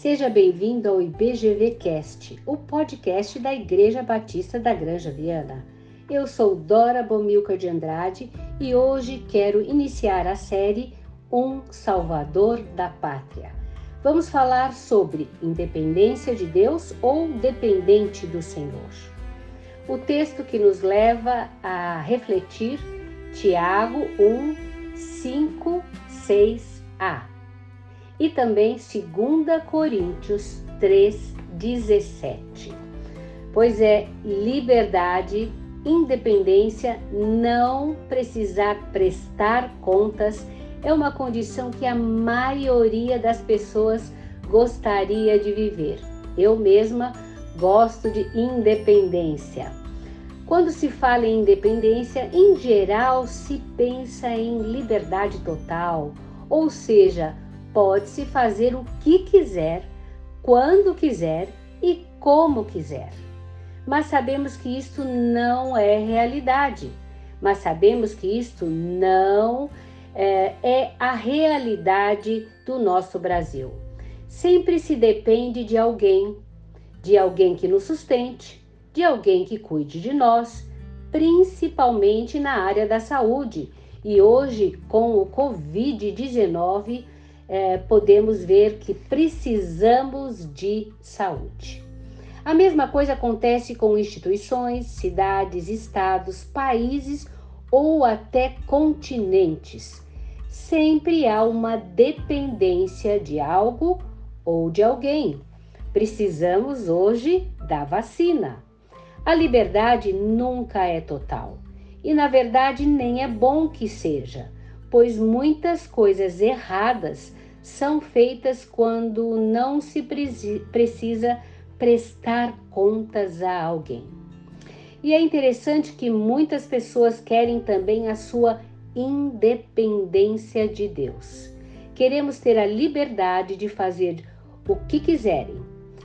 Seja bem-vindo ao IBGVcast, o podcast da Igreja Batista da Granja Viana. Eu sou Dora Bomilca de Andrade e hoje quero iniciar a série Um Salvador da Pátria. Vamos falar sobre independência de Deus ou dependente do Senhor. O texto que nos leva a refletir, Tiago 1, 5, 6a e também 2 Coríntios 3, 17. Pois é liberdade, independência, não precisar prestar contas é uma condição que a maioria das pessoas gostaria de viver. Eu mesma gosto de independência. Quando se fala em independência, em geral se pensa em liberdade total, ou seja, pode-se fazer o que quiser, quando quiser e como quiser. Mas sabemos que isto não é realidade. Mas sabemos que isto não é, é a realidade do nosso Brasil. Sempre se depende de alguém, de alguém que nos sustente, de alguém que cuide de nós, principalmente na área da saúde. E hoje, com o Covid-19, é, podemos ver que precisamos de saúde. A mesma coisa acontece com instituições, cidades, estados, países ou até continentes. Sempre há uma dependência de algo ou de alguém. Precisamos hoje da vacina. A liberdade nunca é total e, na verdade, nem é bom que seja, pois muitas coisas erradas são feitas quando não se precisa prestar contas a alguém. E é interessante que muitas pessoas querem também a sua independência de Deus. Queremos ter a liberdade de fazer o que quiserem,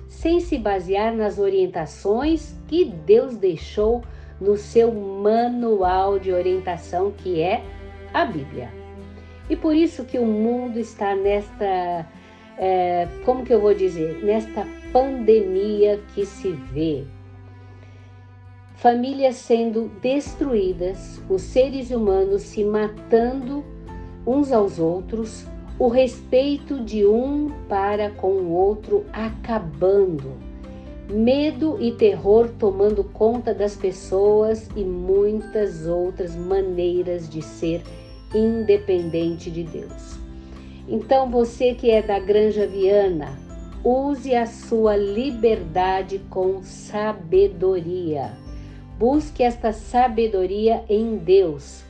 sem se basear nas orientações que Deus deixou no seu manual de orientação, que é a Bíblia. E por isso que o mundo está nesta, é, como que eu vou dizer, nesta pandemia que se vê. Famílias sendo destruídas, os seres humanos se matando uns aos outros, o respeito de um para com o outro acabando, medo e terror tomando conta das pessoas e muitas outras maneiras de ser independente de Deus. Então, você que é da Granja Viana, use a sua liberdade com sabedoria. Busque esta sabedoria em Deus.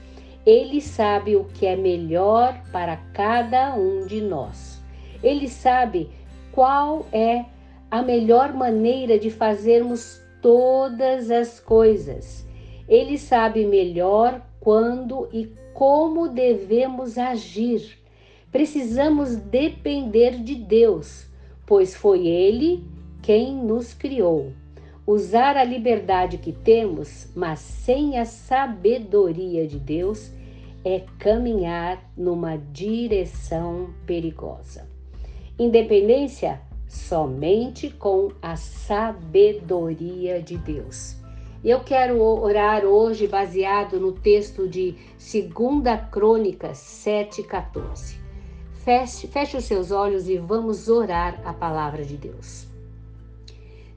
Ele sabe o que é melhor para cada um de nós. Ele sabe qual é a melhor maneira de fazermos todas as coisas. Ele sabe melhor quando e como devemos agir. Precisamos depender de Deus, pois foi Ele quem nos criou. Usar a liberdade que temos, mas sem a sabedoria de Deus, é caminhar numa direção perigosa. Independência somente com a sabedoria de Deus. Eu quero orar hoje baseado no texto de 2 Crônicas 7,14. Feche, feche os seus olhos e vamos orar a palavra de Deus.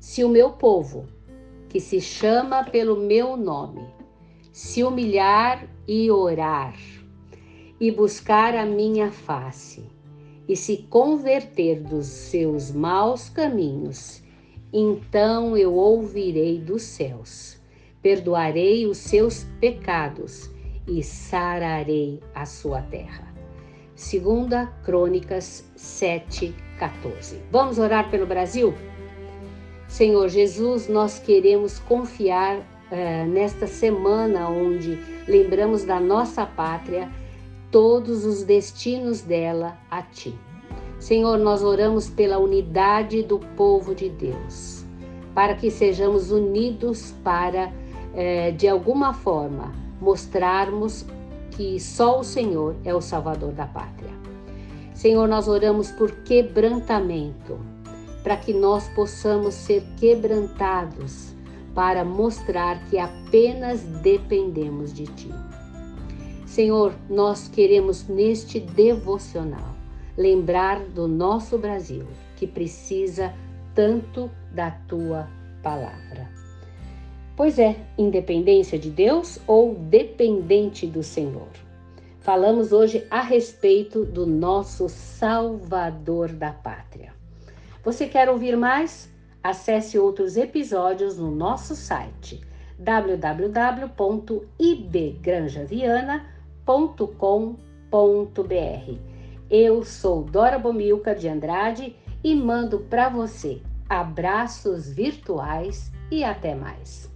Se o meu povo, que se chama pelo meu nome, se humilhar e orar, e buscar a minha face, e se converter dos seus maus caminhos, então eu ouvirei dos céus perdoarei os seus pecados e sararei a sua terra. Segunda Crônicas 7:14. Vamos orar pelo Brasil? Senhor Jesus, nós queremos confiar uh, nesta semana onde lembramos da nossa pátria, todos os destinos dela a Ti. Senhor, nós oramos pela unidade do povo de Deus, para que sejamos unidos para é, de alguma forma, mostrarmos que só o Senhor é o Salvador da pátria. Senhor, nós oramos por quebrantamento. para que nós possamos ser quebrantados para mostrar que apenas dependemos de Ti. Senhor, nós queremos neste devocional lembrar do nosso Brasil, que precisa tanto da Tua palavra. Pois é, independência de Deus ou dependente do Senhor? Falamos hoje a respeito do nosso Salvador da Pátria. Você quer ouvir mais? Acesse outros episódios no nosso site www.ibgranjaviana.com.br. Eu sou Dora Bomilca de Andrade e mando para você abraços virtuais e até mais.